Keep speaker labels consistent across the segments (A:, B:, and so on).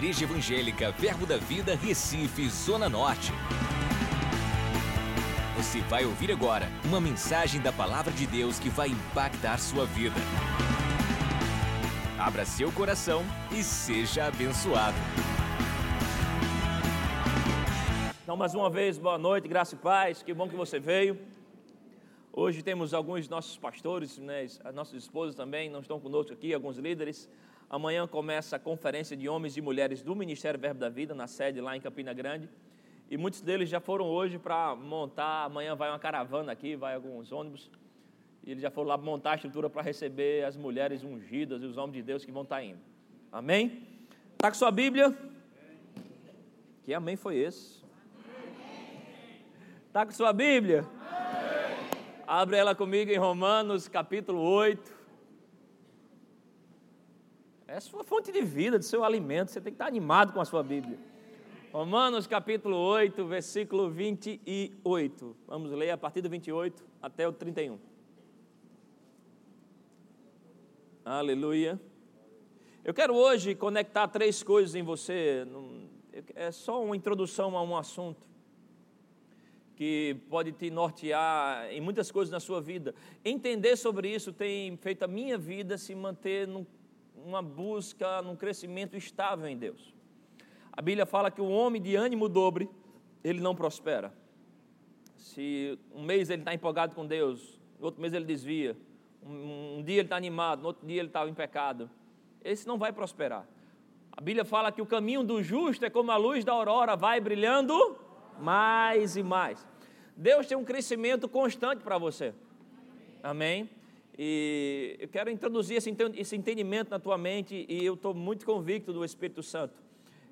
A: Igreja Evangélica Verbo da Vida, Recife, Zona Norte. Você vai ouvir agora uma mensagem da Palavra de Deus que vai impactar sua vida. Abra seu coração e seja abençoado.
B: Então, mais uma vez, boa noite, graça e paz. Que bom que você veio. Hoje temos alguns nossos pastores, né, as nossas esposas também, não estão conosco aqui, alguns líderes. Amanhã começa a conferência de homens e mulheres do Ministério Verbo da Vida, na sede lá em Campina Grande. E muitos deles já foram hoje para montar. Amanhã vai uma caravana aqui, vai alguns ônibus. E eles já foram lá montar a estrutura para receber as mulheres ungidas e os homens de Deus que vão estar indo. Amém? Está com sua Bíblia? Que amém foi esse? Está com sua Bíblia? Abre ela comigo em Romanos capítulo 8. É a sua fonte de vida, do seu alimento. Você tem que estar animado com a sua Bíblia. Romanos capítulo 8, versículo 28. Vamos ler a partir do 28 até o 31. Aleluia. Eu quero hoje conectar três coisas em você. É só uma introdução a um assunto que pode te nortear em muitas coisas na sua vida. Entender sobre isso tem feito a minha vida se manter num uma busca, num crescimento estável em Deus. A Bíblia fala que o homem de ânimo dobre, ele não prospera. Se um mês ele está empolgado com Deus, no outro mês ele desvia, um, um dia ele está animado, no outro dia ele está em pecado, esse não vai prosperar. A Bíblia fala que o caminho do justo é como a luz da aurora, vai brilhando mais e mais. Deus tem um crescimento constante para você. Amém? E eu quero introduzir esse entendimento na tua mente e eu estou muito convicto do Espírito Santo.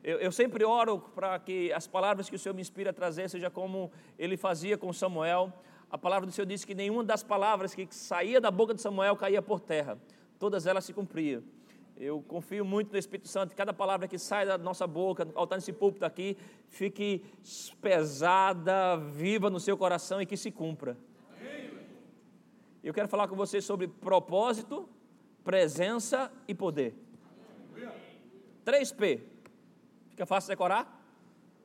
B: Eu, eu sempre oro para que as palavras que o Senhor me inspira a trazer seja como ele fazia com Samuel. A palavra do Senhor disse que nenhuma das palavras que saía da boca de Samuel caía por terra. Todas elas se cumpriam. Eu confio muito no Espírito Santo. Cada palavra que sai da nossa boca, ao estar nesse púlpito aqui, fique pesada, viva no seu coração e que se cumpra. Eu quero falar com você sobre propósito, presença e poder. 3P. Fica fácil decorar?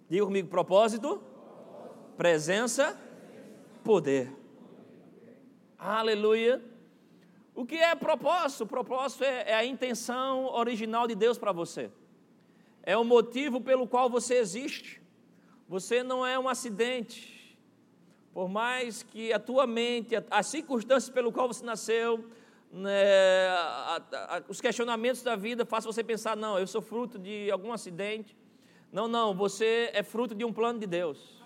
B: Diga comigo: propósito, presença, poder. Aleluia. O que é propósito? Propósito é, é a intenção original de Deus para você. É o motivo pelo qual você existe. Você não é um acidente. Por mais que a tua mente, as circunstâncias pelo qual você nasceu, né, a, a, os questionamentos da vida façam você pensar, não, eu sou fruto de algum acidente. Não, não, você é fruto de um plano de Deus.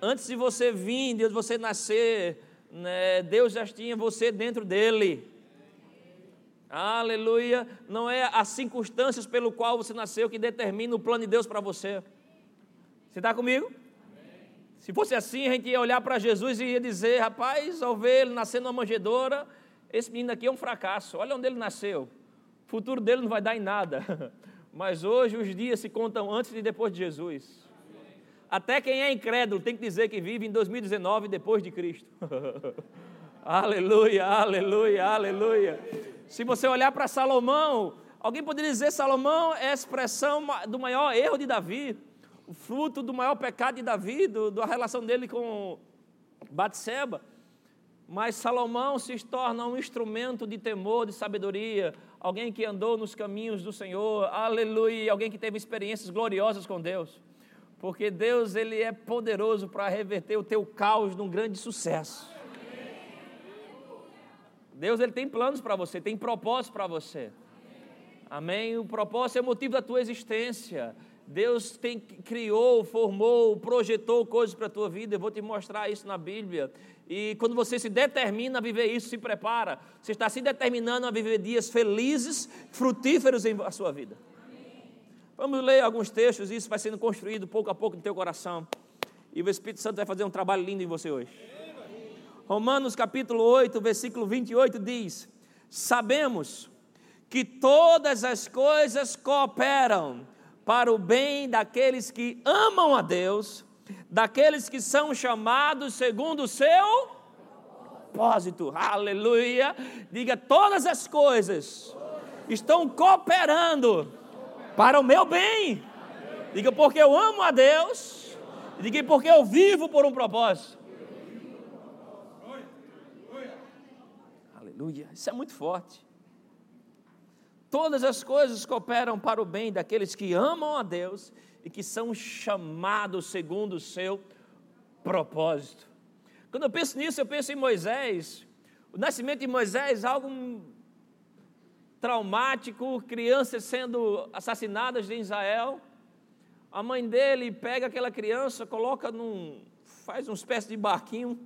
B: Antes de você vir, de você nascer, né, Deus já tinha você dentro dele. Aleluia. Não é as circunstâncias pelo qual você nasceu que determina o plano de Deus para você. Você está comigo? Se fosse assim, a gente ia olhar para Jesus e ia dizer: rapaz, ao ver ele nascer numa manjedoura, esse menino aqui é um fracasso. Olha onde ele nasceu. O futuro dele não vai dar em nada. Mas hoje os dias se contam antes e depois de Jesus. Até quem é incrédulo tem que dizer que vive em 2019 depois de Cristo. aleluia, aleluia, aleluia. Se você olhar para Salomão, alguém poderia dizer Salomão é a expressão do maior erro de Davi fruto do maior pecado de Davi, do, da relação dele com Batseba. Mas Salomão se torna um instrumento de temor, de sabedoria, alguém que andou nos caminhos do Senhor, aleluia, alguém que teve experiências gloriosas com Deus. Porque Deus ele é poderoso para reverter o teu caos num grande sucesso. Deus ele tem planos para você, tem propósitos para você. Amém? O propósito é o motivo da tua existência. Deus tem, criou, formou, projetou coisas para a tua vida. Eu vou te mostrar isso na Bíblia. E quando você se determina a viver isso, se prepara. Você está se determinando a viver dias felizes, frutíferos em a sua vida. Vamos ler alguns textos, isso vai sendo construído pouco a pouco no teu coração. E o Espírito Santo vai fazer um trabalho lindo em você hoje. Romanos capítulo 8, versículo 28 diz: Sabemos que todas as coisas cooperam para o bem daqueles que amam a Deus, daqueles que são chamados segundo o seu propósito. Aleluia! Diga: todas as coisas estão cooperando para o meu bem. Diga porque eu amo a Deus. Diga porque eu vivo por um propósito. Aleluia. Isso é muito forte. Todas as coisas cooperam para o bem daqueles que amam a Deus e que são chamados segundo o seu propósito. Quando eu penso nisso, eu penso em Moisés. O nascimento de Moisés, algo traumático, crianças sendo assassinadas em Israel. A mãe dele pega aquela criança, coloca num. faz uma espécie de barquinho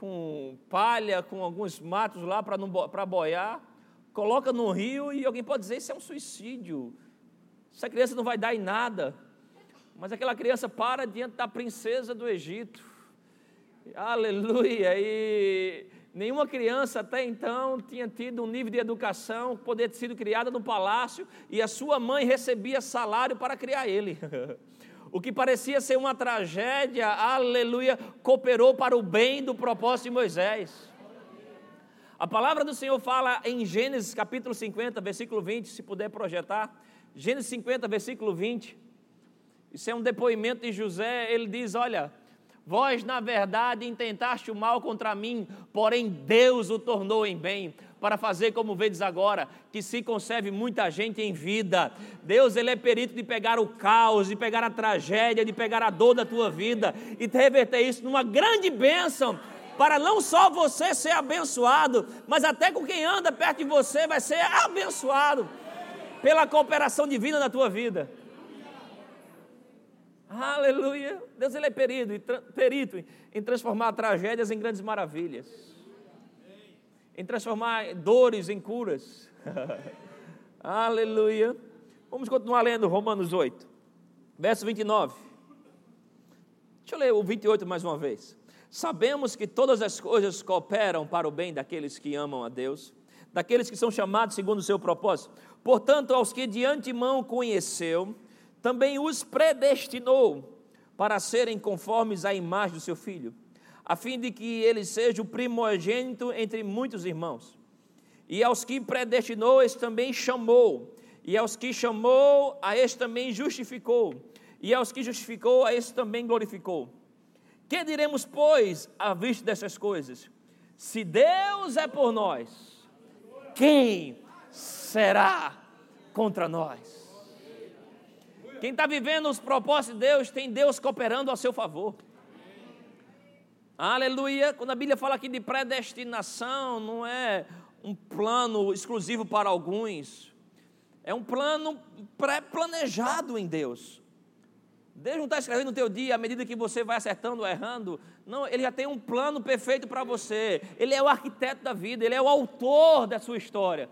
B: com palha, com alguns matos lá para boiar, coloca no rio e alguém pode dizer: Isso é um suicídio. Essa criança não vai dar em nada. Mas aquela criança para diante da princesa do Egito. Aleluia! E Nenhuma criança até então tinha tido um nível de educação, poder ter sido criada no palácio e a sua mãe recebia salário para criar ele. O que parecia ser uma tragédia, aleluia, cooperou para o bem do propósito de Moisés. A palavra do Senhor fala em Gênesis capítulo 50, versículo 20, se puder projetar. Gênesis 50, versículo 20. Isso é um depoimento de José. Ele diz: Olha, Vós, na verdade, intentaste o mal contra mim, porém Deus o tornou em bem, para fazer como vedes agora, que se conserve muita gente em vida. Deus, Ele é perito de pegar o caos, de pegar a tragédia, de pegar a dor da tua vida e reverter isso numa grande bênção, para não só você ser abençoado, mas até com quem anda perto de você vai ser abençoado pela cooperação divina na tua vida. Aleluia. Deus ele é perito, perito em transformar tragédias em grandes maravilhas. Em transformar dores em curas. Aleluia. Vamos continuar lendo Romanos 8, verso 29. Deixa eu ler o 28 mais uma vez. Sabemos que todas as coisas cooperam para o bem daqueles que amam a Deus, daqueles que são chamados segundo o seu propósito. Portanto, aos que de antemão conheceu, também os predestinou para serem conformes à imagem do seu filho, a fim de que ele seja o primogênito entre muitos irmãos. E aos que predestinou, este também chamou, e aos que chamou, a este também justificou, e aos que justificou, a este também glorificou. Que diremos, pois, à vista dessas coisas? Se Deus é por nós, quem será contra nós? Quem está vivendo os propósitos de Deus tem Deus cooperando a seu favor. Aleluia. Quando a Bíblia fala aqui de predestinação, não é um plano exclusivo para alguns. É um plano pré-planejado em Deus. Deus não está escrevendo no teu dia à medida que você vai acertando ou errando. Não, Ele já tem um plano perfeito para você. Ele é o arquiteto da vida, Ele é o autor da sua história.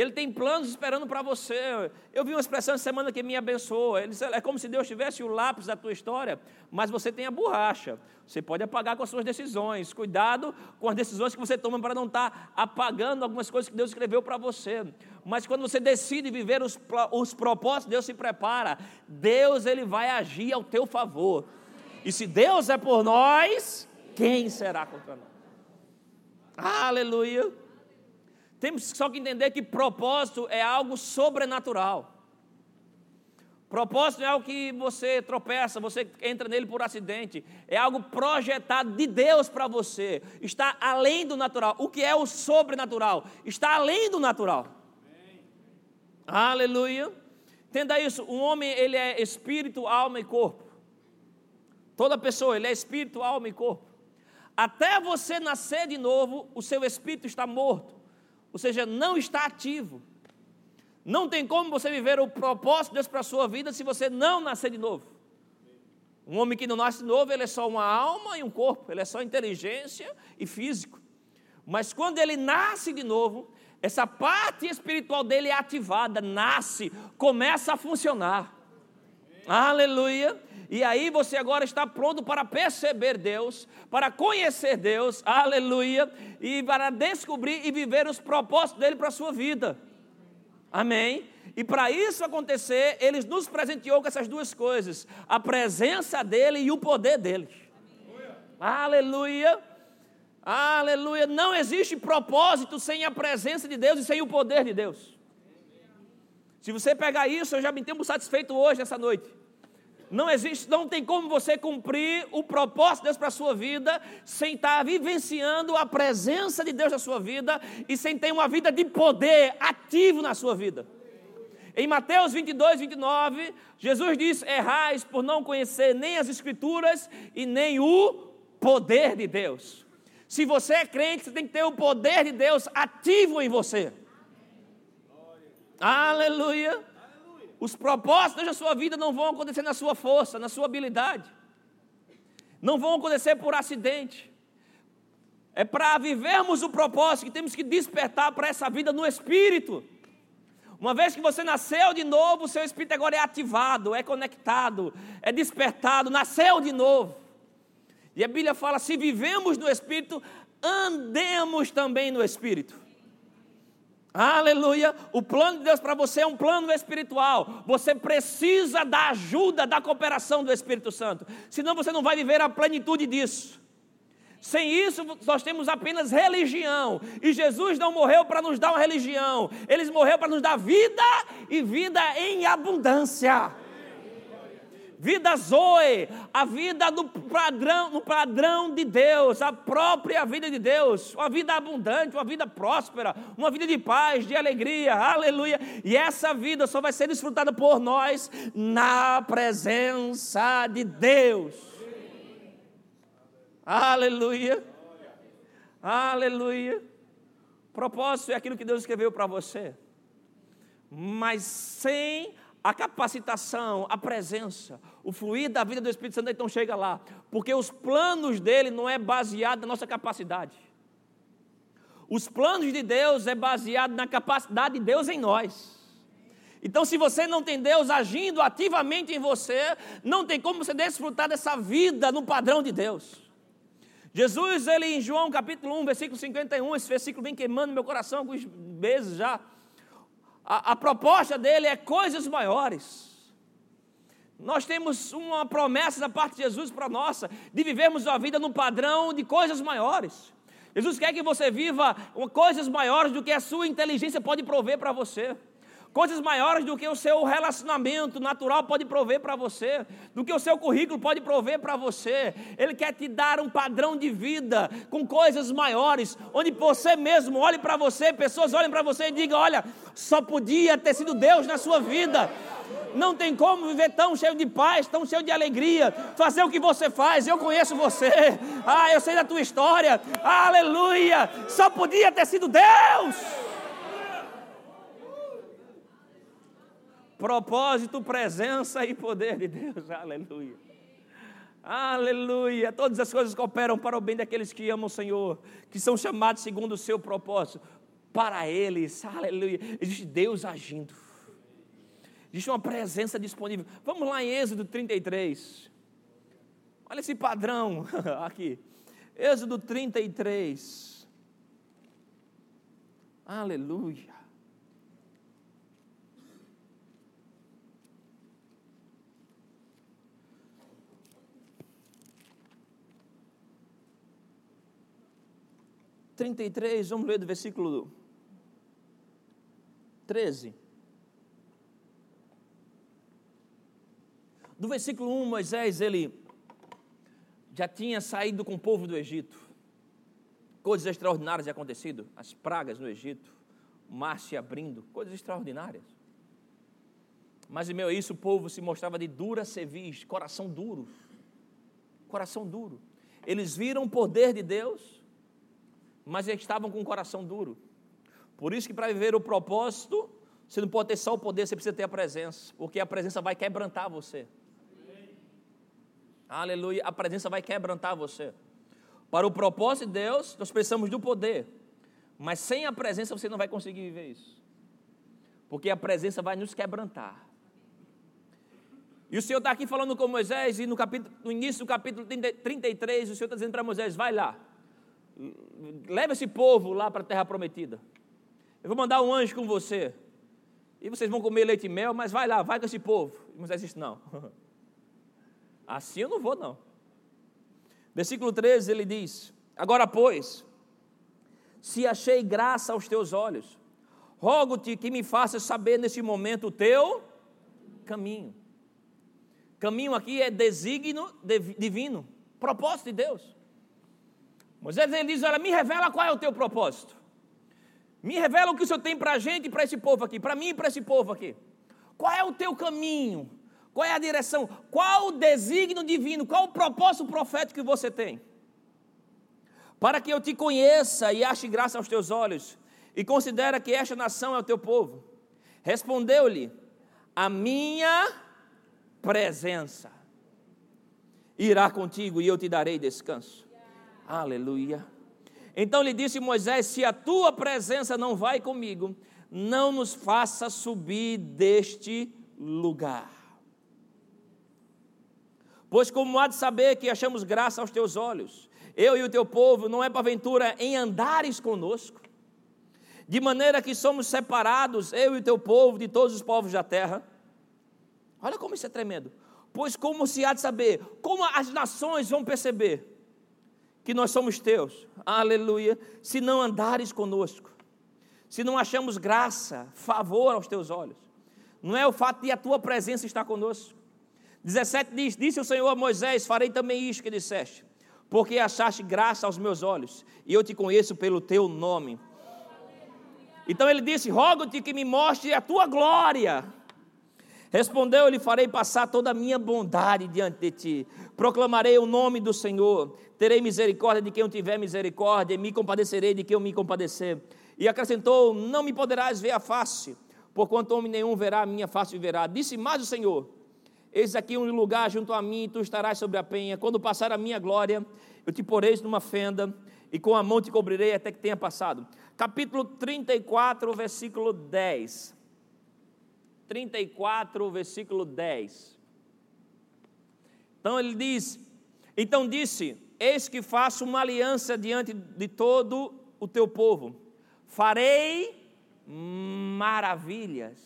B: Ele tem planos esperando para você. Eu vi uma expressão essa semana que me abençoou. Ele disse, é como se Deus tivesse o lápis da tua história, mas você tem a borracha. Você pode apagar com as suas decisões. Cuidado com as decisões que você toma para não estar tá apagando algumas coisas que Deus escreveu para você. Mas quando você decide viver os, os propósitos, Deus se prepara. Deus ele vai agir ao teu favor. E se Deus é por nós, quem será contra nós? Aleluia. Temos só que entender que propósito é algo sobrenatural. Propósito é algo que você tropeça, você entra nele por acidente. É algo projetado de Deus para você. Está além do natural. O que é o sobrenatural? Está além do natural. Amém. Aleluia. Entenda isso. O homem ele é espírito, alma e corpo. Toda pessoa ele é espírito, alma e corpo. Até você nascer de novo, o seu espírito está morto ou seja, não está ativo. Não tem como você viver o propósito de Deus para a sua vida se você não nascer de novo. Um homem que não nasce de novo, ele é só uma alma e um corpo, ele é só inteligência e físico. Mas quando ele nasce de novo, essa parte espiritual dele é ativada, nasce, começa a funcionar. Aleluia. E aí você agora está pronto para perceber Deus, para conhecer Deus, aleluia, e para descobrir e viver os propósitos dele para a sua vida. Amém? E para isso acontecer, ele nos presenteou com essas duas coisas: a presença dele e o poder dele. Aleluia. Aleluia. Não existe propósito sem a presença de Deus e sem o poder de Deus. Se você pegar isso, eu já me tenho satisfeito hoje, nessa noite. Não existe, não tem como você cumprir o propósito de Deus para a sua vida sem estar vivenciando a presença de Deus na sua vida e sem ter uma vida de poder ativo na sua vida. Em Mateus 22, 29, Jesus diz: Errais por não conhecer nem as Escrituras e nem o poder de Deus. Se você é crente, você tem que ter o poder de Deus ativo em você. Aleluia. Os propósitos da sua vida não vão acontecer na sua força, na sua habilidade. Não vão acontecer por acidente. É para vivermos o propósito que temos que despertar para essa vida no espírito. Uma vez que você nasceu de novo, o seu espírito agora é ativado, é conectado, é despertado, nasceu de novo. E a Bíblia fala: se vivemos no espírito, andemos também no espírito. Aleluia! O plano de Deus para você é um plano espiritual. Você precisa da ajuda, da cooperação do Espírito Santo. Senão você não vai viver a plenitude disso. Sem isso, nós temos apenas religião. E Jesus não morreu para nos dar uma religião. Ele morreu para nos dar vida e vida em abundância vida Zoe, a vida no padrão, no padrão de Deus, a própria vida de Deus, uma vida abundante, uma vida próspera, uma vida de paz, de alegria, aleluia. E essa vida só vai ser desfrutada por nós na presença de Deus. Aleluia. Aleluia. Propósito é aquilo que Deus escreveu para você. Mas sem a capacitação, a presença, o fluir da vida do Espírito Santo então chega lá, porque os planos dele não é baseado na nossa capacidade. Os planos de Deus é baseado na capacidade de Deus em nós. Então, se você não tem Deus agindo ativamente em você, não tem como você desfrutar dessa vida no padrão de Deus. Jesus, ele em João capítulo 1, versículo 51, esse versículo vem queimando meu coração alguns meses já a, a proposta dele é coisas maiores. Nós temos uma promessa da parte de Jesus para nossa, de vivermos a vida no padrão de coisas maiores. Jesus quer que você viva coisas maiores do que a sua inteligência pode prover para você coisas maiores do que o seu relacionamento natural pode prover para você, do que o seu currículo pode prover para você. Ele quer te dar um padrão de vida com coisas maiores, onde você mesmo olhe para você, pessoas olhem para você e digam: olha, só podia ter sido Deus na sua vida. Não tem como viver tão cheio de paz, tão cheio de alegria, fazer o que você faz. Eu conheço você, ah, eu sei da tua história, aleluia. Só podia ter sido Deus. Propósito, presença e poder de Deus. Aleluia. Aleluia. Todas as coisas cooperam para o bem daqueles que amam o Senhor, que são chamados segundo o seu propósito. Para eles, aleluia. Existe Deus agindo. Existe uma presença disponível. Vamos lá em Êxodo 33. Olha esse padrão aqui. Êxodo 33. Aleluia. 33, vamos ler do versículo 13. Do versículo 1, Moisés, ele já tinha saído com o povo do Egito. Coisas extraordinárias acontecido, as pragas no Egito, o mar se abrindo, coisas extraordinárias. Mas em meio a isso o povo se mostrava de dura cerviz, coração duro. Coração duro. Eles viram o poder de Deus, mas estavam com o coração duro. Por isso que para viver o propósito, você não pode ter só o poder, você precisa ter a presença, porque a presença vai quebrantar você. Aleluia, a presença vai quebrantar você. Para o propósito de Deus, nós precisamos do poder, mas sem a presença você não vai conseguir viver isso, porque a presença vai nos quebrantar. E o Senhor está aqui falando com Moisés, e no, capítulo, no início do capítulo 33, o Senhor está dizendo para Moisés: vai lá, leva esse povo lá para a terra prometida. Eu vou mandar um anjo com você. E vocês vão comer leite e mel, mas vai lá, vai com esse povo. E Moisés disse: Não. Assim eu não vou, não. Versículo 13 ele diz: Agora, pois, se achei graça aos teus olhos, rogo-te que me faças saber neste momento o teu caminho. Caminho aqui é desígnio divino, propósito de Deus. Moisés ele diz: Olha, me revela qual é o teu propósito. Me revela o que o Senhor tem para a gente e para esse povo aqui, para mim e para esse povo aqui. Qual é o teu caminho? Qual é a direção? Qual o desígnio divino? Qual o propósito profético que você tem? Para que eu te conheça e ache graça aos teus olhos, e considera que esta nação é o teu povo. Respondeu-lhe: A minha presença irá contigo e eu te darei descanso. Aleluia. Então lhe disse Moisés: Se a tua presença não vai comigo, não nos faça subir deste lugar. Pois como há de saber que achamos graça aos teus olhos, eu e o teu povo, não é porventura em andares conosco, de maneira que somos separados, eu e o teu povo, de todos os povos da terra. Olha como isso é tremendo. Pois como se há de saber, como as nações vão perceber que nós somos teus, aleluia, se não andares conosco, se não achamos graça, favor aos teus olhos, não é o fato de a tua presença estar conosco. 17 diz: Disse o Senhor a Moisés: Farei também isto que disseste, porque achaste graça aos meus olhos, e eu te conheço pelo teu nome. Então ele disse: Rogo-te que me mostre a tua glória. Respondeu-lhe: Farei passar toda a minha bondade diante de ti. Proclamarei o nome do Senhor. Terei misericórdia de quem eu tiver misericórdia, e me compadecerei de quem eu me compadecer. E acrescentou: Não me poderás ver a face, porquanto homem nenhum verá a minha face e verá. Disse mais o Senhor: Eis aqui um lugar junto a mim, tu estarás sobre a penha. Quando passar a minha glória, eu te poreis numa fenda, e com a mão te cobrirei até que tenha passado. Capítulo 34, versículo 10. 34, versículo 10. Então ele diz: Então disse: Eis que faço uma aliança diante de todo o teu povo, farei maravilhas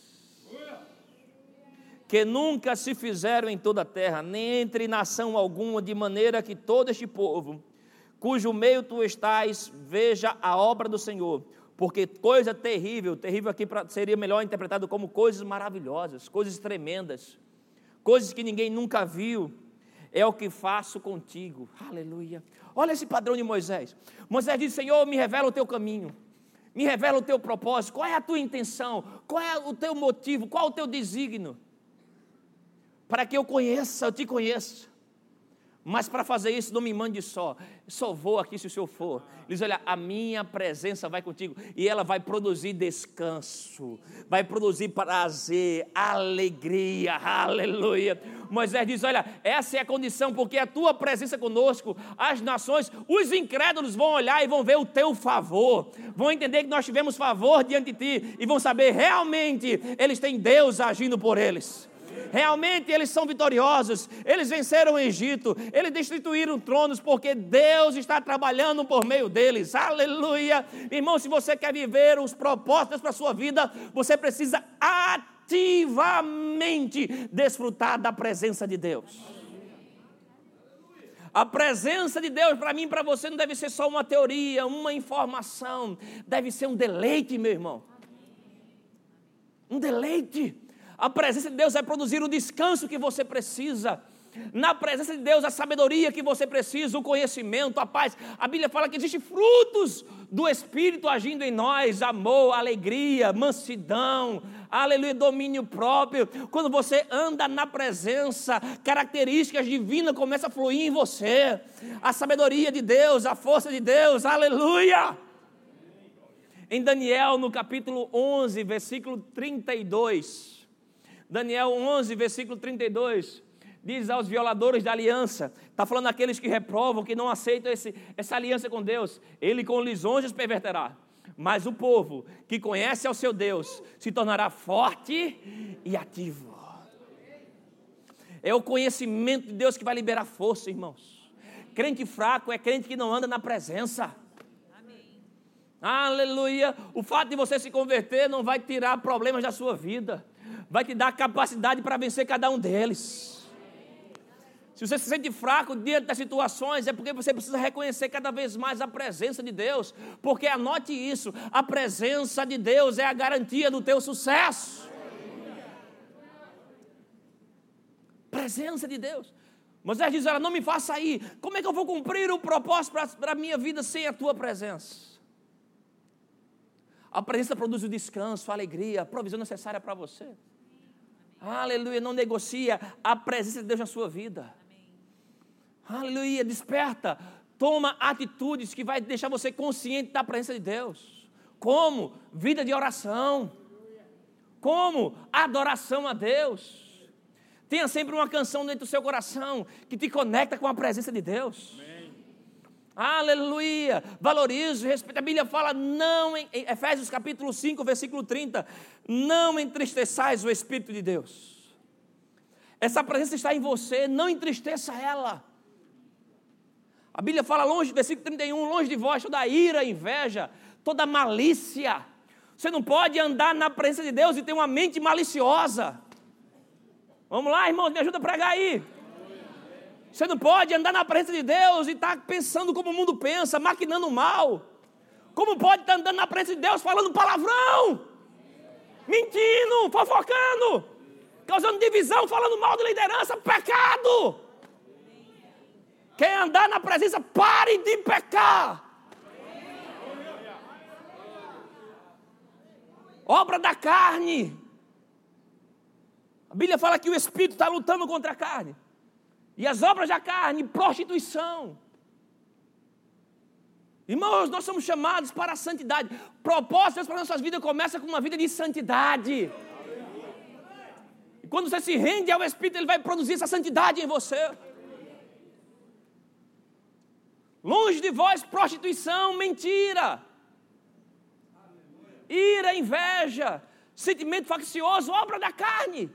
B: que nunca se fizeram em toda a terra, nem entre nação alguma, de maneira que todo este povo, cujo meio tu estás, veja a obra do Senhor. Porque coisa terrível, terrível aqui seria melhor interpretado como coisas maravilhosas, coisas tremendas, coisas que ninguém nunca viu, é o que faço contigo. Aleluia. Olha esse padrão de Moisés. Moisés diz: Senhor, me revela o teu caminho, me revela o teu propósito, qual é a tua intenção, qual é o teu motivo, qual é o teu desígnio, para que eu conheça, eu te conheça. Mas para fazer isso, não me mande só. Só vou aqui se o senhor for. Ele diz: Olha, a minha presença vai contigo. E ela vai produzir descanso, vai produzir prazer, alegria, aleluia. Moisés diz: Olha, essa é a condição, porque a tua presença conosco, as nações, os incrédulos vão olhar e vão ver o teu favor, vão entender que nós tivemos favor diante de ti e vão saber realmente eles têm Deus agindo por eles. Realmente eles são vitoriosos. Eles venceram o Egito. Eles destituíram tronos porque Deus está trabalhando por meio deles. Aleluia. Irmão, se você quer viver os propósitos para a sua vida, você precisa ativamente desfrutar da presença de Deus. A presença de Deus para mim e para você não deve ser só uma teoria, uma informação, deve ser um deleite, meu irmão. Um deleite. A presença de Deus vai produzir o descanso que você precisa. Na presença de Deus, a sabedoria que você precisa, o conhecimento, a paz. A Bíblia fala que existem frutos do Espírito agindo em nós: amor, alegria, mansidão, aleluia, domínio próprio. Quando você anda na presença, características divinas começam a fluir em você. A sabedoria de Deus, a força de Deus, aleluia. Em Daniel, no capítulo 11, versículo 32. Daniel 11, versículo 32, diz aos violadores da aliança, está falando aqueles que reprovam, que não aceitam esse, essa aliança com Deus, ele com lisonjas perverterá. Mas o povo que conhece ao seu Deus se tornará forte e ativo. É o conhecimento de Deus que vai liberar força, irmãos. Crente fraco é crente que não anda na presença. Aleluia. O fato de você se converter não vai tirar problemas da sua vida vai te dar capacidade para vencer cada um deles. Se você se sente fraco diante das situações, é porque você precisa reconhecer cada vez mais a presença de Deus. Porque anote isso: a presença de Deus é a garantia do teu sucesso. Presença de Deus. Moisés diz: Ela não me faça ir. Como é que eu vou cumprir o propósito para a minha vida sem a tua presença? A presença produz o descanso, a alegria, a provisão necessária para você. Aleluia, não negocia a presença de Deus na sua vida. Aleluia, desperta, toma atitudes que vai deixar você consciente da presença de Deus. Como? Vida de oração. Como? Adoração a Deus. Tenha sempre uma canção dentro do seu coração que te conecta com a presença de Deus. Amém. Aleluia! Valorize, respeite. A Bíblia fala, não, em Efésios capítulo 5, versículo 30, não entristeçais o Espírito de Deus. Essa presença está em você, não entristeça ela. A Bíblia fala longe, versículo 31, longe de vós toda ira, inveja, toda malícia. Você não pode andar na presença de Deus e ter uma mente maliciosa. Vamos lá, irmãos, me ajuda a pregar aí. Você não pode andar na presença de Deus e estar tá pensando como o mundo pensa, maquinando mal. Como pode estar tá andando na presença de Deus falando palavrão, mentindo, fofocando, causando divisão, falando mal de liderança, pecado. Quer andar na presença, pare de pecar. Obra da carne. A Bíblia fala que o espírito está lutando contra a carne. E as obras da carne, prostituição. Irmãos, nós somos chamados para a santidade. Propósitos para nossas vidas começa com uma vida de santidade. E quando você se rende ao Espírito, ele vai produzir essa santidade em você. Longe de vós, prostituição, mentira, ira, inveja, sentimento faccioso, obra da carne.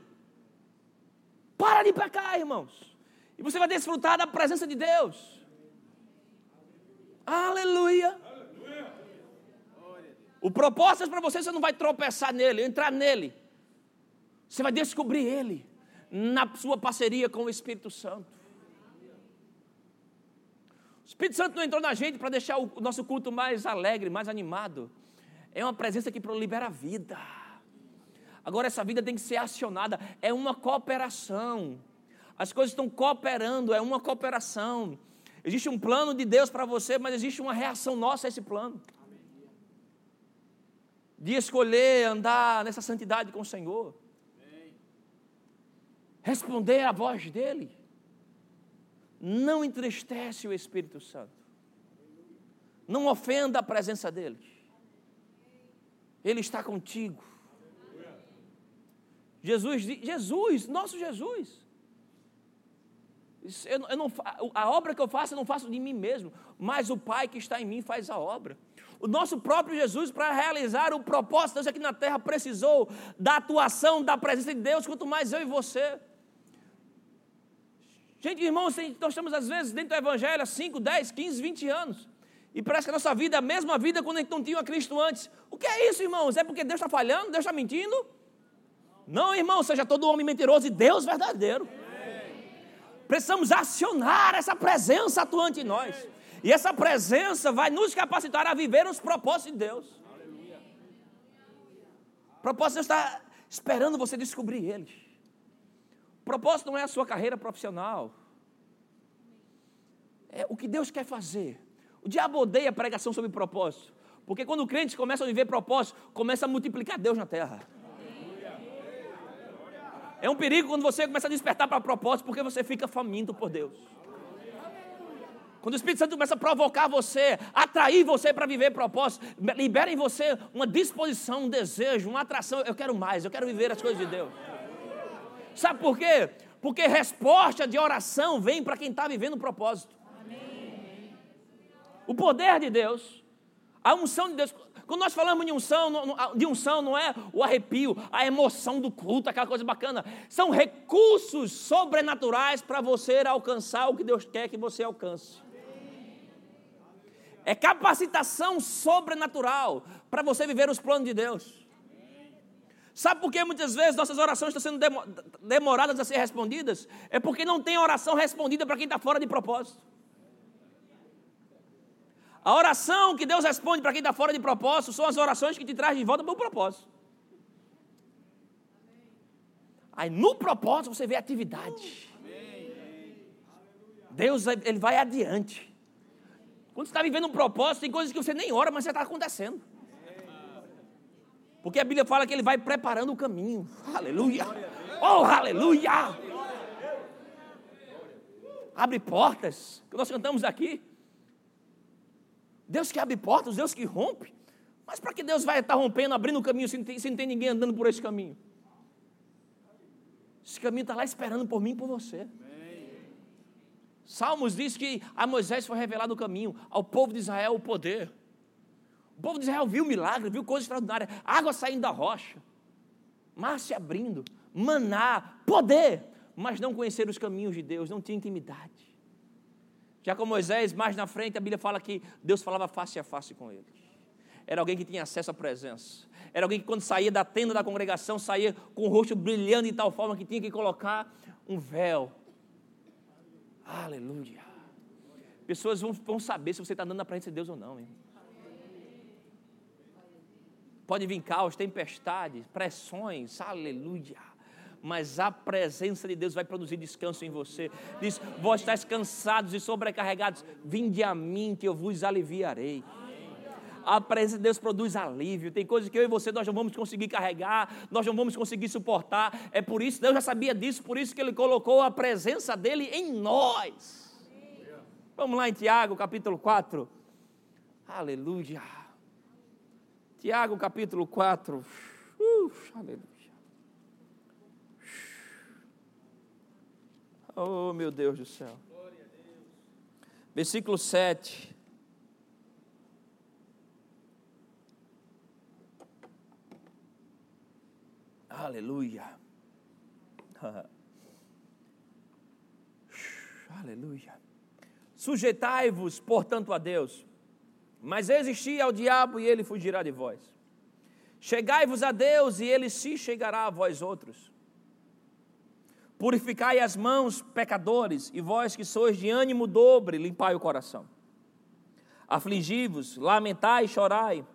B: Para de pecar, irmãos. E você vai desfrutar da presença de Deus. Aleluia. O propósito é para você, você não vai tropeçar nele, entrar nele. Você vai descobrir ele na sua parceria com o Espírito Santo. O Espírito Santo não entrou na gente para deixar o nosso culto mais alegre, mais animado. É uma presença que libera vida. Agora, essa vida tem que ser acionada, é uma cooperação. As coisas estão cooperando, é uma cooperação. Existe um plano de Deus para você, mas existe uma reação nossa a esse plano. De escolher andar nessa santidade com o Senhor. Responder à voz dEle. Não entristece o Espírito Santo. Não ofenda a presença dEle. Ele está contigo. Jesus, Jesus, nosso Jesus. Eu, eu não, a obra que eu faço, eu não faço de mim mesmo, mas o Pai que está em mim faz a obra. O nosso próprio Jesus, para realizar o propósito de Deus aqui na terra, precisou da atuação, da presença de Deus, quanto mais eu e você. Gente, irmãos, nós estamos às vezes dentro do Evangelho há 5, 10, 15, 20 anos. E parece que a nossa vida é a mesma vida quando a gente não tinha Cristo antes. O que é isso, irmãos? É porque Deus está falhando? Deus está mentindo? Não, irmão, seja todo homem mentiroso e Deus verdadeiro. Precisamos acionar essa presença atuante em nós. E essa presença vai nos capacitar a viver os propósitos de Deus. O propósito está esperando você descobrir eles. O propósito não é a sua carreira profissional. É o que Deus quer fazer. O diabo odeia a pregação sobre propósito. Porque quando o crente começa a viver propósito, começa a multiplicar Deus na terra. É um perigo quando você começa a despertar para propósito, porque você fica faminto por Deus. Quando o Espírito Santo começa a provocar você, atrair você para viver propósito, libera em você uma disposição, um desejo, uma atração. Eu quero mais, eu quero viver as coisas de Deus. Sabe por quê? Porque resposta de oração vem para quem está vivendo propósito. O poder de Deus, a unção de Deus. Quando nós falamos de unção, de unção não é o arrepio, a emoção do culto, aquela coisa bacana. São recursos sobrenaturais para você alcançar o que Deus quer que você alcance. É capacitação sobrenatural para você viver os planos de Deus. Sabe por que muitas vezes nossas orações estão sendo demoradas a ser respondidas? É porque não tem oração respondida para quem está fora de propósito. A oração que Deus responde para quem está fora de propósito são as orações que te trazem de volta para o propósito. Aí no propósito você vê atividade. Deus ele vai adiante. Quando você está vivendo um propósito, tem coisas que você nem ora, mas já está acontecendo. Porque a Bíblia fala que ele vai preparando o caminho. Aleluia! Oh, aleluia! Abre portas, que nós cantamos aqui. Deus que abre portas, Deus que rompe. Mas para que Deus vai estar rompendo, abrindo o caminho, se não, tem, se não tem ninguém andando por esse caminho? Esse caminho está lá esperando por mim e por você. Salmos diz que a Moisés foi revelado o caminho, ao povo de Israel o poder. O povo de Israel viu milagre, viu coisas extraordinárias, água saindo da rocha, mar se abrindo, maná, poder, mas não conhecer os caminhos de Deus, não tinha intimidade. Já com Moisés, mais na frente, a Bíblia fala que Deus falava face a face com ele. Era alguém que tinha acesso à presença. Era alguém que, quando saía da tenda da congregação, saía com o rosto brilhando de tal forma que tinha que colocar um véu. Aleluia. Pessoas vão, vão saber se você está andando na presença de Deus ou não. Hein? Pode vir caos, tempestades, pressões, aleluia. Mas a presença de Deus vai produzir descanso em você. Diz: Vós estáis cansados e sobrecarregados, vinde a mim que eu vos aliviarei. A presença de Deus produz alívio. Tem coisas que eu e você nós não vamos conseguir carregar, nós não vamos conseguir suportar. É por isso, Deus já sabia disso, por isso que Ele colocou a presença dEle em nós. Vamos lá em Tiago, capítulo 4. Aleluia. Tiago capítulo 4. Uf, aleluia. Oh, meu Deus do céu. Versículo 7. Aleluia. Aleluia. Sujeitai-vos, portanto, a Deus mas existia ao diabo e ele fugirá de vós. Chegai-vos a Deus e ele se chegará a vós outros. Purificai as mãos, pecadores, e vós que sois de ânimo dobre, limpai o coração. Afligi-vos, lamentai e chorai.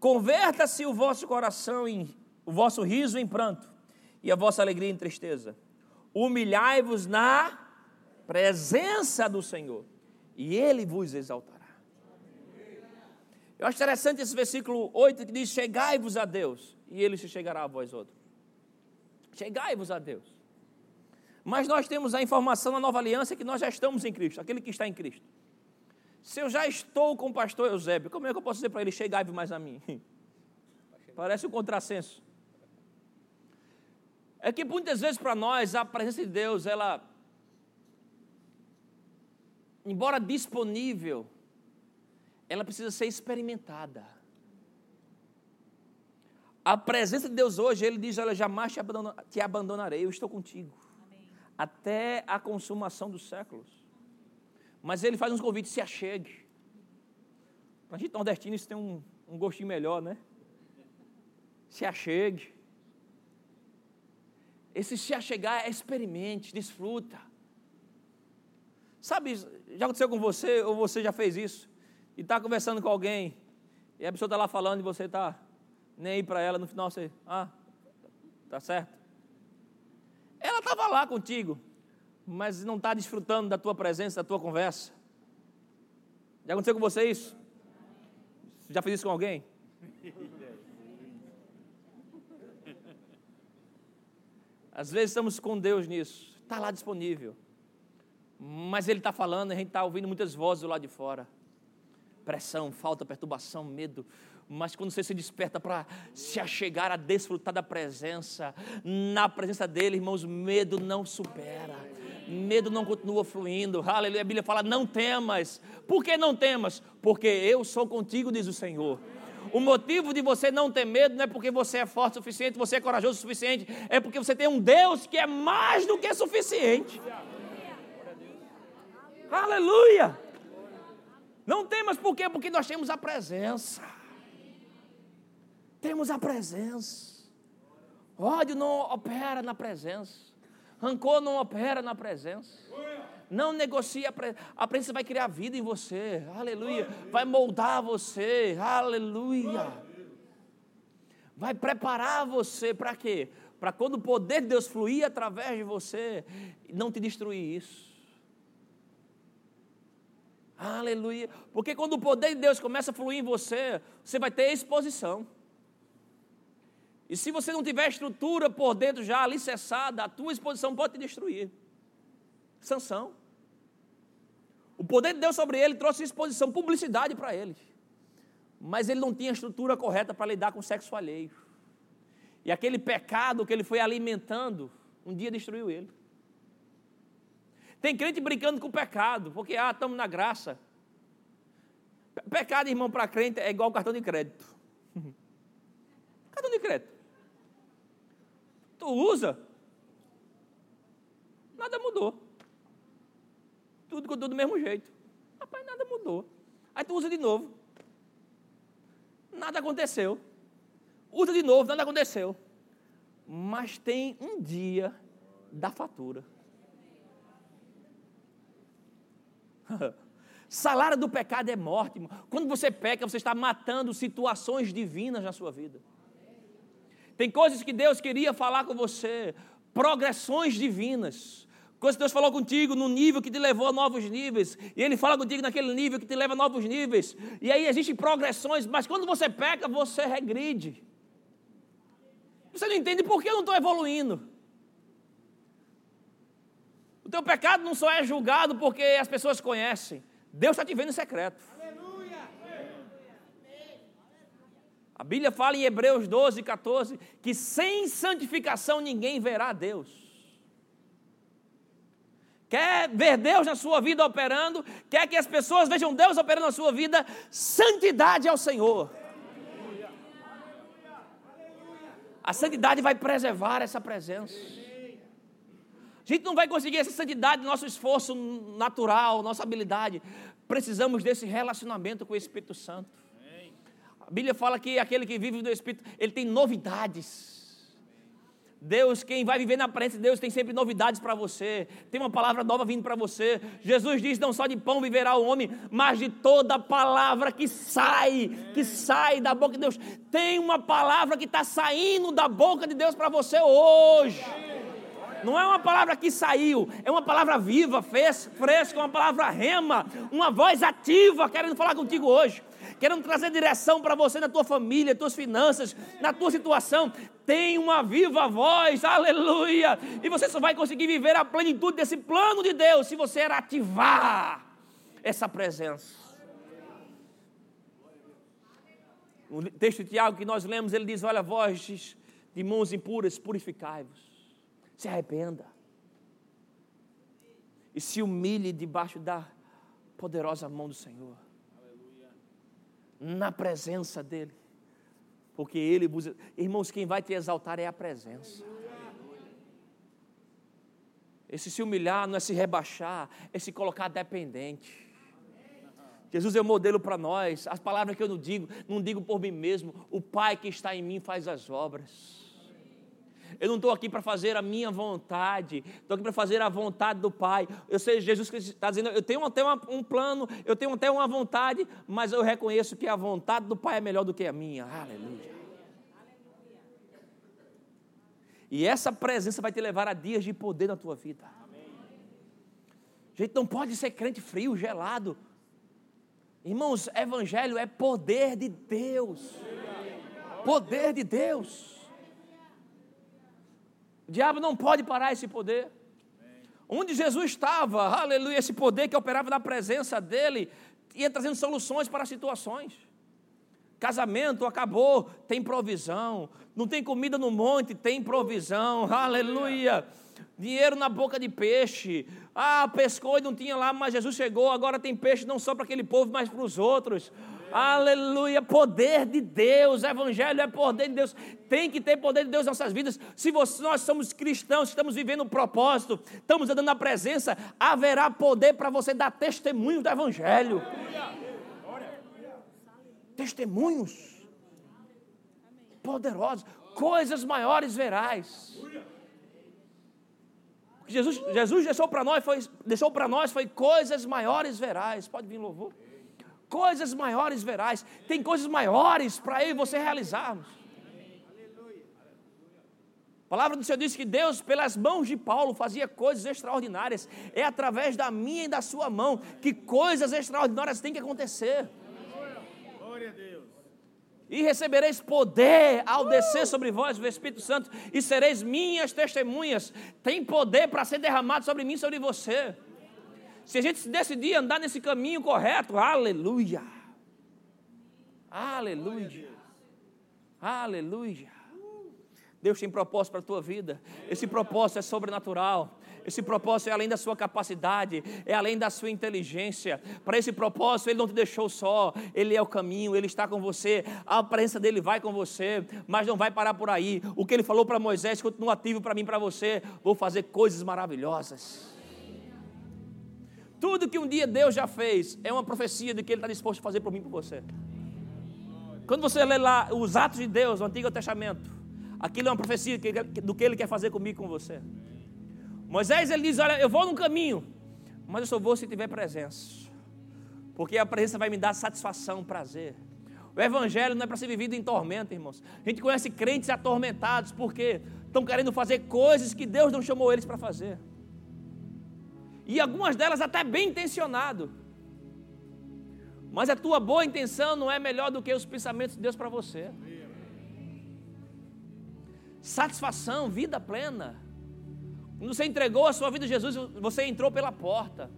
B: Converta-se o vosso coração em o vosso riso em pranto e a vossa alegria em tristeza. Humilhai-vos na presença do Senhor, e ele vos exaltará. Eu acho interessante esse versículo 8 que diz: Chegai-vos a Deus, e ele se chegará a vós outros. Chegai-vos a Deus. Mas nós temos a informação na nova aliança que nós já estamos em Cristo, aquele que está em Cristo. Se eu já estou com o pastor Eusébio, como é que eu posso dizer para ele: Chegai-vos mais a mim? Parece um contrassenso. É que muitas vezes para nós a presença de Deus, ela, embora disponível, ela precisa ser experimentada. A presença de Deus hoje, Ele diz: Olha, jamais te abandonarei, eu estou contigo. Até a consumação dos séculos. Mas Ele faz uns convites: se achegue. Para a gente nordestino, isso tem um, um gostinho melhor, né? Se achegue. Esse se achegar é experimente, desfruta. Sabe, já aconteceu com você, ou você já fez isso? e está conversando com alguém, e a pessoa está lá falando e você está nem aí para ela, no final você, ah, tá certo. Ela estava lá contigo, mas não está desfrutando da tua presença, da tua conversa. Já aconteceu com você isso? Já fez isso com alguém? Às vezes estamos com Deus nisso, está lá disponível, mas Ele está falando, a gente está ouvindo muitas vozes do lado de fora pressão, falta, perturbação, medo. Mas quando você se desperta para se achegar a desfrutar da presença, na presença dele, irmãos, medo não supera. Medo não continua fluindo. Aleluia. A Bíblia fala: não temas. Por que não temas? Porque eu sou contigo, diz o Senhor. O motivo de você não ter medo não é porque você é forte o suficiente, você é corajoso o suficiente, é porque você tem um Deus que é mais do que suficiente. Aleluia! Não temas por quê? Porque nós temos a presença. Temos a presença. Ódio não opera na presença. Rancor não opera na presença. Não negocia, a presença vai criar vida em você, aleluia. Vai moldar você, aleluia. Vai preparar você para quê? Para quando o poder de Deus fluir através de você, não te destruir isso. Aleluia. Porque quando o poder de Deus começa a fluir em você, você vai ter exposição. E se você não tiver estrutura por dentro já alicerçada, a tua exposição pode te destruir. Sansão. O poder de Deus sobre ele trouxe exposição, publicidade para ele. Mas ele não tinha estrutura correta para lidar com o sexo alheio. E aquele pecado que ele foi alimentando, um dia destruiu ele. Tem crente brincando com o pecado, porque, ah, estamos na graça. Pecado, irmão, para crente é igual cartão de crédito. cartão de crédito. Tu usa, nada mudou. Tudo continua do mesmo jeito. Rapaz, nada mudou. Aí tu usa de novo. Nada aconteceu. Usa de novo, nada aconteceu. Mas tem um dia da fatura. Salário do pecado é morte. Quando você peca, você está matando situações divinas na sua vida. Tem coisas que Deus queria falar com você, progressões divinas. Coisas que Deus falou contigo no nível que te levou a novos níveis. E Ele fala contigo naquele nível que te leva a novos níveis. E aí existem progressões, mas quando você peca, você regride. Você não entende por que eu não estou evoluindo. O teu pecado não só é julgado porque as pessoas conhecem. Deus está te vendo em secreto. A Bíblia fala em Hebreus 12, 14, que sem santificação ninguém verá Deus. Quer ver Deus na sua vida operando, quer que as pessoas vejam Deus operando na sua vida, santidade ao Senhor. A santidade vai preservar essa presença. A gente não vai conseguir essa santidade, nosso esforço natural, nossa habilidade. Precisamos desse relacionamento com o Espírito Santo. A Bíblia fala que aquele que vive do Espírito, ele tem novidades. Deus, quem vai viver na presença de Deus, tem sempre novidades para você. Tem uma palavra nova vindo para você. Jesus diz: não só de pão viverá o homem, mas de toda palavra que sai, que sai da boca de Deus. Tem uma palavra que está saindo da boca de Deus para você hoje. Não é uma palavra que saiu, é uma palavra viva, fresca, uma palavra rema, uma voz ativa querendo falar contigo hoje querendo trazer direção para você na tua família, tuas finanças, na tua situação. Tem uma viva voz, aleluia! E você só vai conseguir viver a plenitude desse plano de Deus se você ativar essa presença. O texto de Tiago que nós lemos, ele diz: Olha, vozes de mãos impuras, purificai-vos, se arrependa e se humilhe debaixo da poderosa mão do Senhor na presença dEle. Porque Ele. Irmãos, quem vai te exaltar é a presença. Esse se humilhar não é se rebaixar, é se colocar dependente. Jesus é o modelo para nós. As palavras que eu não digo, não digo por mim mesmo. O Pai que está em mim faz as obras. Eu não estou aqui para fazer a minha vontade, estou aqui para fazer a vontade do Pai. Eu sei, Jesus está dizendo, eu tenho até uma, um plano, eu tenho até uma vontade, mas eu reconheço que a vontade do Pai é melhor do que a minha. Aleluia. E essa presença vai te levar a dias de poder na tua vida. A gente não pode ser crente frio, gelado. Irmãos, evangelho é poder de Deus. Poder de Deus. O diabo não pode parar esse poder. Onde Jesus estava, aleluia, esse poder que operava na presença dele, ia trazendo soluções para situações. Casamento acabou, tem provisão. Não tem comida no monte, tem provisão. Aleluia. Dinheiro na boca de peixe. Ah, pescou e não tinha lá, mas Jesus chegou. Agora tem peixe não só para aquele povo, mas para os outros. Aleluia, poder de Deus, evangelho é poder de Deus. Tem que ter poder de Deus em nossas vidas. Se você, nós somos cristãos, estamos vivendo o propósito, estamos andando na presença, haverá poder para você dar testemunho do evangelho. Testemunhos poderosos. coisas maiores verás. Jesus, Jesus deixou para nós foi, nós foi coisas maiores verás. Pode vir louvor? Coisas maiores verás. Tem coisas maiores para eu e você realizarmos. A palavra do Senhor diz que Deus, pelas mãos de Paulo, fazia coisas extraordinárias. É através da minha e da sua mão que coisas extraordinárias têm que acontecer. Glória a Deus. E recebereis poder ao descer sobre vós o Espírito Santo, e sereis minhas testemunhas. Tem poder para ser derramado sobre mim e sobre você. Se a gente decidir andar nesse caminho correto, aleluia. Aleluia. Aleluia. Deus tem propósito para a tua vida. Esse propósito é sobrenatural. Esse propósito é além da sua capacidade, é além da sua inteligência. Para esse propósito, Ele não te deixou só, Ele é o caminho, Ele está com você, a presença dele vai com você, mas não vai parar por aí. O que Ele falou para Moisés continua ativo para mim e para você. Vou fazer coisas maravilhosas. Tudo que um dia Deus já fez é uma profecia de que Ele está disposto a fazer por mim e por você. Quando você lê lá os Atos de Deus, o Antigo Testamento, Aquilo é uma profecia do que ele quer fazer comigo e com você. Moisés ele diz: Olha, eu vou num caminho, mas eu só vou se tiver presença, porque a presença vai me dar satisfação, prazer. O evangelho não é para ser vivido em tormento, irmãos. A gente conhece crentes atormentados porque estão querendo fazer coisas que Deus não chamou eles para fazer. E algumas delas até bem intencionado. Mas a tua boa intenção não é melhor do que os pensamentos de Deus para você satisfação, vida plena. Quando você entregou a sua vida a Jesus, você entrou pela porta.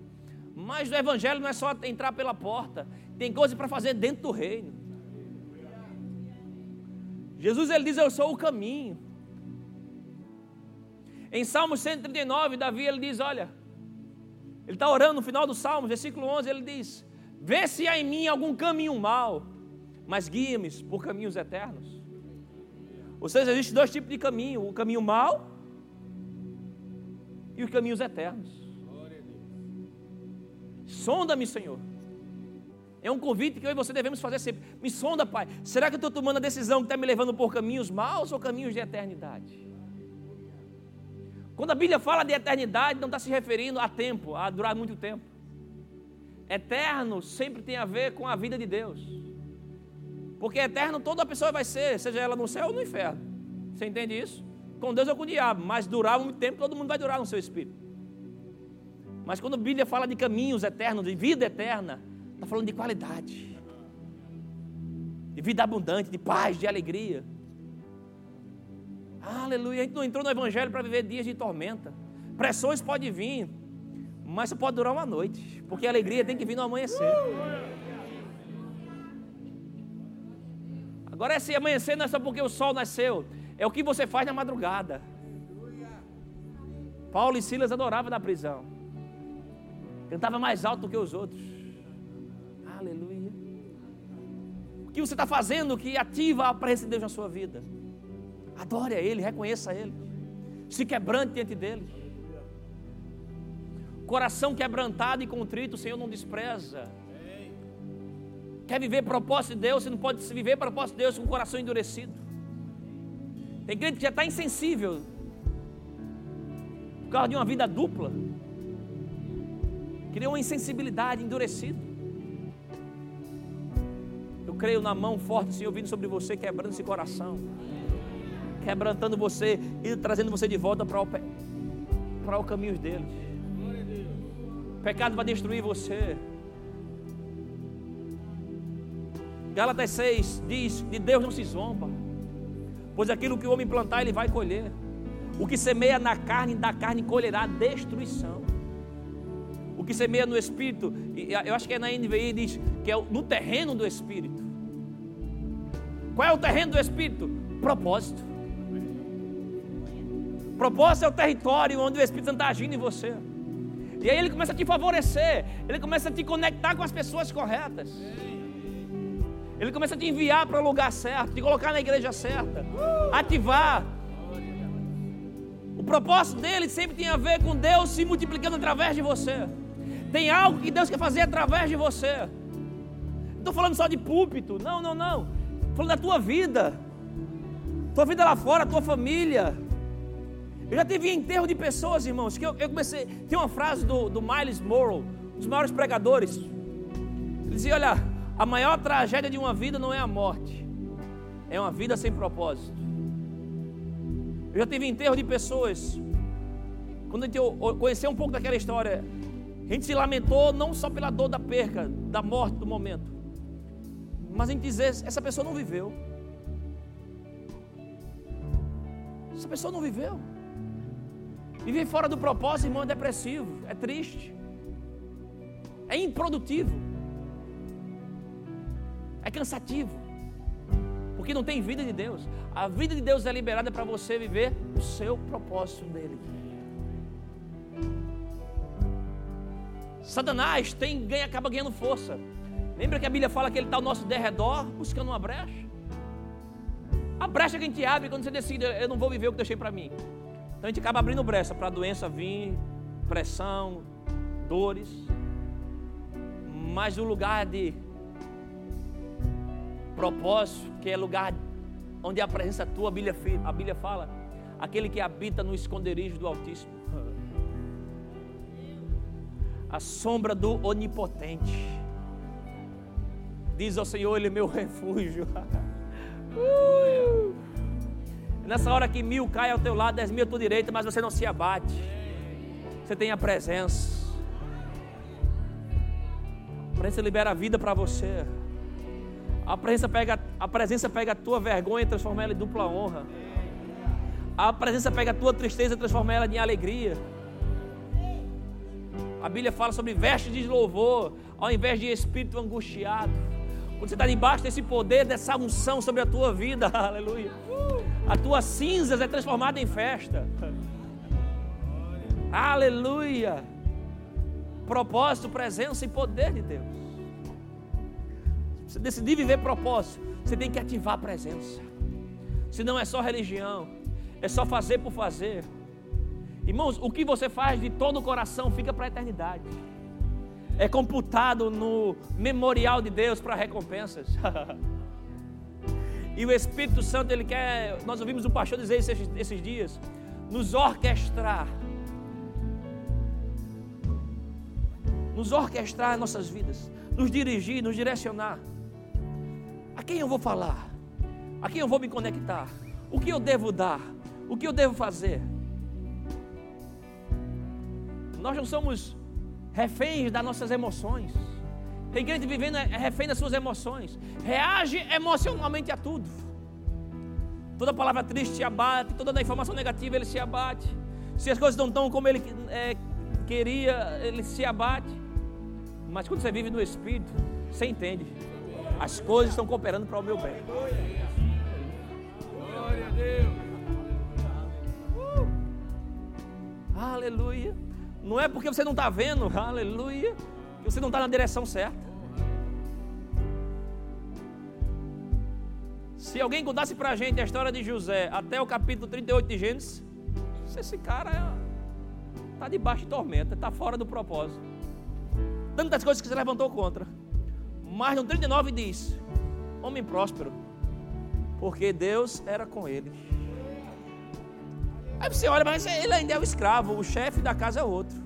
B: Mas o Evangelho não é só entrar pela porta, tem coisa para fazer dentro do reino. Jesus ele diz: Eu sou o caminho. Em Salmo 139, Davi ele diz: Olha, ele está orando no final do Salmo, versículo 11, ele diz: Vê se há em mim algum caminho mau, mas guia-me por caminhos eternos. Ou seja, existe dois tipos de caminho: o caminho mau e os caminhos eternos. Sonda-me, Senhor. É um convite que eu e você devemos fazer sempre. Me sonda, Pai. Será que eu estou tomando a decisão que está me levando por caminhos maus ou caminhos de eternidade? Quando a Bíblia fala de eternidade, não está se referindo a tempo, a durar muito tempo. Eterno sempre tem a ver com a vida de Deus. Porque eterno toda pessoa vai ser, seja ela no céu ou no inferno. Você entende isso? Com Deus ou com o diabo, mas durar muito tempo, todo mundo vai durar no seu espírito. Mas quando a Bíblia fala de caminhos eternos, de vida eterna, está falando de qualidade, de vida abundante, de paz, de alegria. Aleluia. A gente não entrou no Evangelho para viver dias de tormenta. Pressões podem vir, mas só pode durar uma noite, porque a alegria tem que vir no amanhecer. Agora esse amanhecer não é só porque o sol nasceu, é o que você faz na madrugada. Paulo e Silas adoravam na prisão. Cantava mais alto do que os outros. Aleluia. O que você está fazendo que ativa a presença de Deus na sua vida? Adore a Ele, reconheça a Ele. Se quebrante diante dEle. Coração quebrantado e contrito, o Senhor não despreza. Quer viver propósito de Deus? Você não pode viver propósito de Deus com o coração endurecido. Tem crente que já está insensível por causa de uma vida dupla. Criou uma insensibilidade, endurecido. Eu creio na mão forte do Senhor vindo sobre você, quebrando esse coração, quebrantando você e trazendo você de volta para o, para o caminho dele. Pecado vai destruir você. Gálatas 6 diz: de Deus não se zomba, pois aquilo que o homem plantar, ele vai colher. O que semeia na carne, da carne colherá destruição. O que semeia no espírito, eu acho que é na NVI, diz que é no terreno do espírito. Qual é o terreno do espírito? Propósito. Propósito é o território onde o Espírito Santo está agindo em você. E aí ele começa a te favorecer, ele começa a te conectar com as pessoas corretas. Ele começa a te enviar para o lugar certo, te colocar na igreja certa, ativar. O propósito dele sempre tem a ver com Deus se multiplicando através de você. Tem algo que Deus quer fazer através de você. Não estou falando só de púlpito, não, não, não. Estou falando da tua vida. tua vida lá fora, tua família. Eu já tive enterro de pessoas, irmãos, que eu, eu comecei. Tem uma frase do, do Miles Morrow, um dos maiores pregadores. Ele dizia: Olha, a maior tragédia de uma vida não é a morte, é uma vida sem propósito. Eu já tive enterro de pessoas. Quando a gente conheceu um pouco daquela história, a gente se lamentou não só pela dor da perca, da morte do momento, mas a gente dizer: essa pessoa não viveu. Essa pessoa não viveu. Viver fora do propósito, irmão, é depressivo, é triste, é improdutivo, é cansativo, porque não tem vida de Deus. A vida de Deus é liberada para você viver o seu propósito dele. Satanás tem, ganha, acaba ganhando força. Lembra que a Bíblia fala que ele está ao nosso derredor, buscando uma brecha? A brecha que a gente abre quando você decide, eu não vou viver o que deixei para mim. Então a gente acaba abrindo brecha para a doença vir, pressão, dores. Mas o lugar de propósito, que é lugar onde a presença tua, a Bíblia, a Bíblia fala, aquele que habita no esconderijo do Altíssimo. A sombra do Onipotente. Diz ao Senhor, Ele é meu refúgio. uh! Nessa hora que mil cai ao teu lado, dez mil à tua direita, mas você não se abate. Você tem a presença. A presença libera a vida para você. A presença, pega, a presença pega a tua vergonha e transforma ela em dupla honra. A presença pega a tua tristeza e transforma ela em alegria. A Bíblia fala sobre vestes de louvor, ao invés de espírito angustiado. Quando você está debaixo desse poder, dessa unção sobre a tua vida, aleluia. As tuas cinzas é transformada em festa. Aleluia. Propósito, presença e poder de Deus. Você decidir viver propósito, você tem que ativar a presença. Se não é só religião, é só fazer por fazer. Irmãos, o que você faz de todo o coração fica para a eternidade é computado no memorial de Deus para recompensas. e o Espírito Santo, ele quer, nós ouvimos o pastor dizer isso esses, esses dias, nos orquestrar. Nos orquestrar nossas vidas, nos dirigir, nos direcionar. A quem eu vou falar? A quem eu vou me conectar? O que eu devo dar? O que eu devo fazer? Nós não somos reféns das nossas emoções. Tem crente vivendo é refém das suas emoções. Reage emocionalmente a tudo. Toda palavra triste se abate, toda informação negativa ele se abate. Se as coisas não estão como ele é, queria, ele se abate. Mas quando você vive no Espírito, você entende. As coisas estão cooperando para o meu bem. Glória a Deus. Uh! Aleluia. Não é porque você não está vendo, aleluia, que você não está na direção certa. Se alguém contasse para a gente a história de José até o capítulo 38 de Gênesis, esse cara está debaixo de tormenta, está fora do propósito. Tantas coisas que se levantou contra. Mas no 39 diz: Homem próspero, porque Deus era com ele. Aí você olha, mas ele ainda é o escravo, o chefe da casa é outro.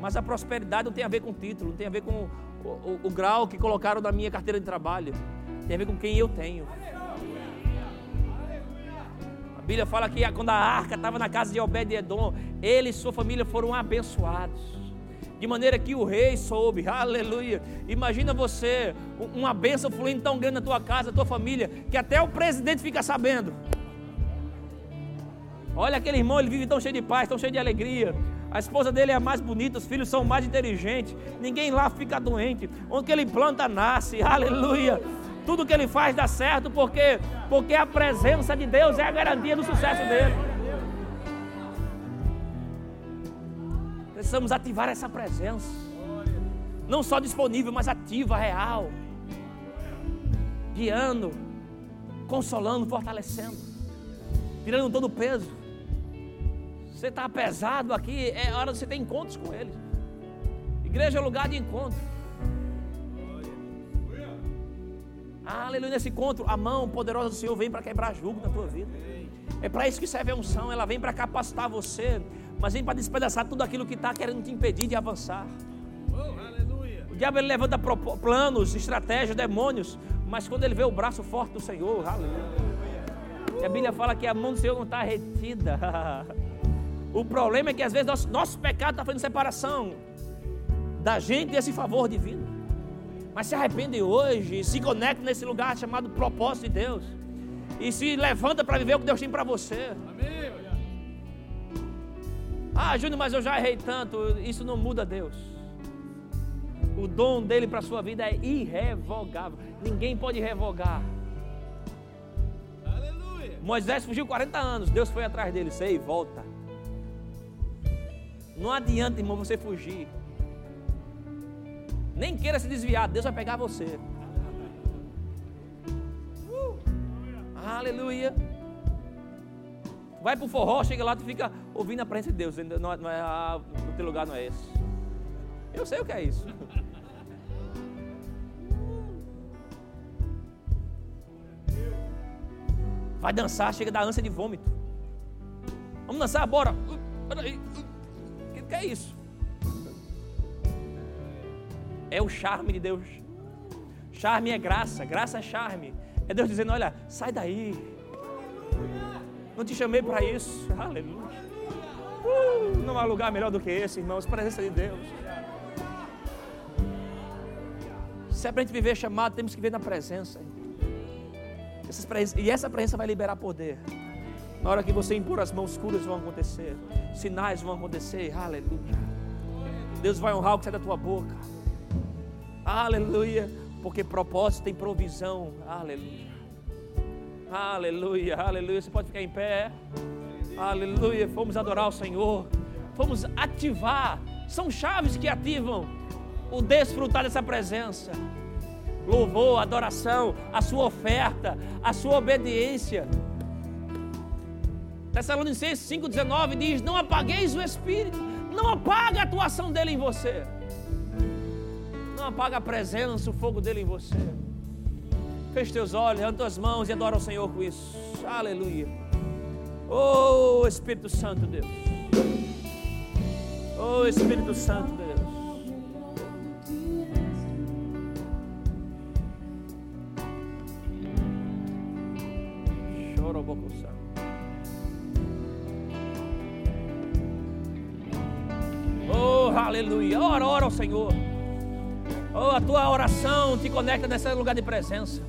B: Mas a prosperidade não tem a ver com o título, não tem a ver com o, o, o grau que colocaram na minha carteira de trabalho. Tem a ver com quem eu tenho. A Bíblia fala que quando a arca estava na casa de Obed-Edom, ele e sua família foram abençoados. De maneira que o rei soube, aleluia. Imagina você, uma bênção fluindo tão grande na tua casa, na tua família, que até o presidente fica sabendo. Olha aquele irmão, ele vive tão cheio de paz, tão cheio de alegria. A esposa dele é mais bonita, os filhos são mais inteligentes. Ninguém lá fica doente. Onde ele planta, nasce. Aleluia. Tudo que ele faz dá certo porque porque a presença de Deus é a garantia do sucesso dele. Precisamos ativar essa presença. Não só disponível, mas ativa, real. Guiando, consolando, fortalecendo, tirando todo o peso. Você está pesado aqui, é hora de você ter encontros com Ele. Igreja é lugar de encontro. Aleluia. Nesse encontro, a mão poderosa do Senhor vem para quebrar jugo na tua vida. É para isso que serve a unção. Ela vem para capacitar você, mas vem para despedaçar tudo aquilo que está querendo te impedir de avançar. O diabo ele levanta planos, estratégias, demônios, mas quando ele vê o braço forte do Senhor, aleluia. E a Bíblia fala que a mão do Senhor não está retida. o problema é que às vezes nosso, nosso pecado está fazendo separação da gente desse favor divino. Mas se arrepende hoje, se conecta nesse lugar chamado propósito de Deus. E se levanta para viver o que Deus tem para você. Amém. Ah, Júnior, mas eu já errei tanto. Isso não muda Deus. O dom dele para a sua vida é irrevogável. Ninguém pode revogar. Aleluia. Moisés fugiu 40 anos. Deus foi atrás dele. Sei, volta. Não adianta, irmão, você fugir. Nem queira se desviar, Deus vai pegar você. Uh, aleluia. Vai pro forró, chega lá, tu fica ouvindo a presença de Deus. Não, é, não é, ah, o teu lugar não é esse. Eu sei o que é isso. Vai dançar, chega da ânsia de vômito. Vamos dançar, bora. Que é isso? É o charme de Deus. Charme é graça, graça é charme. É Deus dizendo: olha, sai daí. Não te chamei para isso. Aleluia. Uh, não há lugar melhor do que esse, irmãos. Presença de Deus. Se é para a gente viver chamado, temos que viver na presença. E essa presença vai liberar poder. Na hora que você impor as mãos, curas vão acontecer. Sinais vão acontecer. Aleluia. Deus vai honrar o que sai da tua boca. Aleluia. Porque propósito tem provisão. Aleluia. Aleluia, aleluia. Você pode ficar em pé. Aleluia. Fomos adorar o Senhor. Fomos ativar. São chaves que ativam o desfrutar dessa presença. Louvor, adoração, a sua oferta, a sua obediência. Tessalonicenses 5,19 diz: Não apagueis o Espírito, não apague a atuação dele em você. Não apaga a presença, o fogo dele em você. Feche teus olhos, levanta tuas mãos e adora o Senhor com isso. Aleluia. Oh Espírito Santo Deus. Oh Espírito Santo Senhor. Oh, a tua oração te conecta nesse lugar de presença.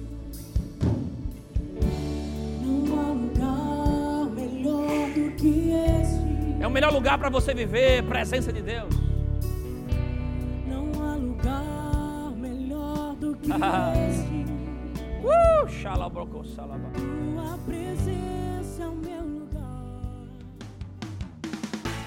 C: Não há lugar melhor do que esse.
B: É o melhor lugar para você viver, presença de Deus.
C: Não há lugar melhor do que esse.
B: Uh, xalabroco.
C: Tua presença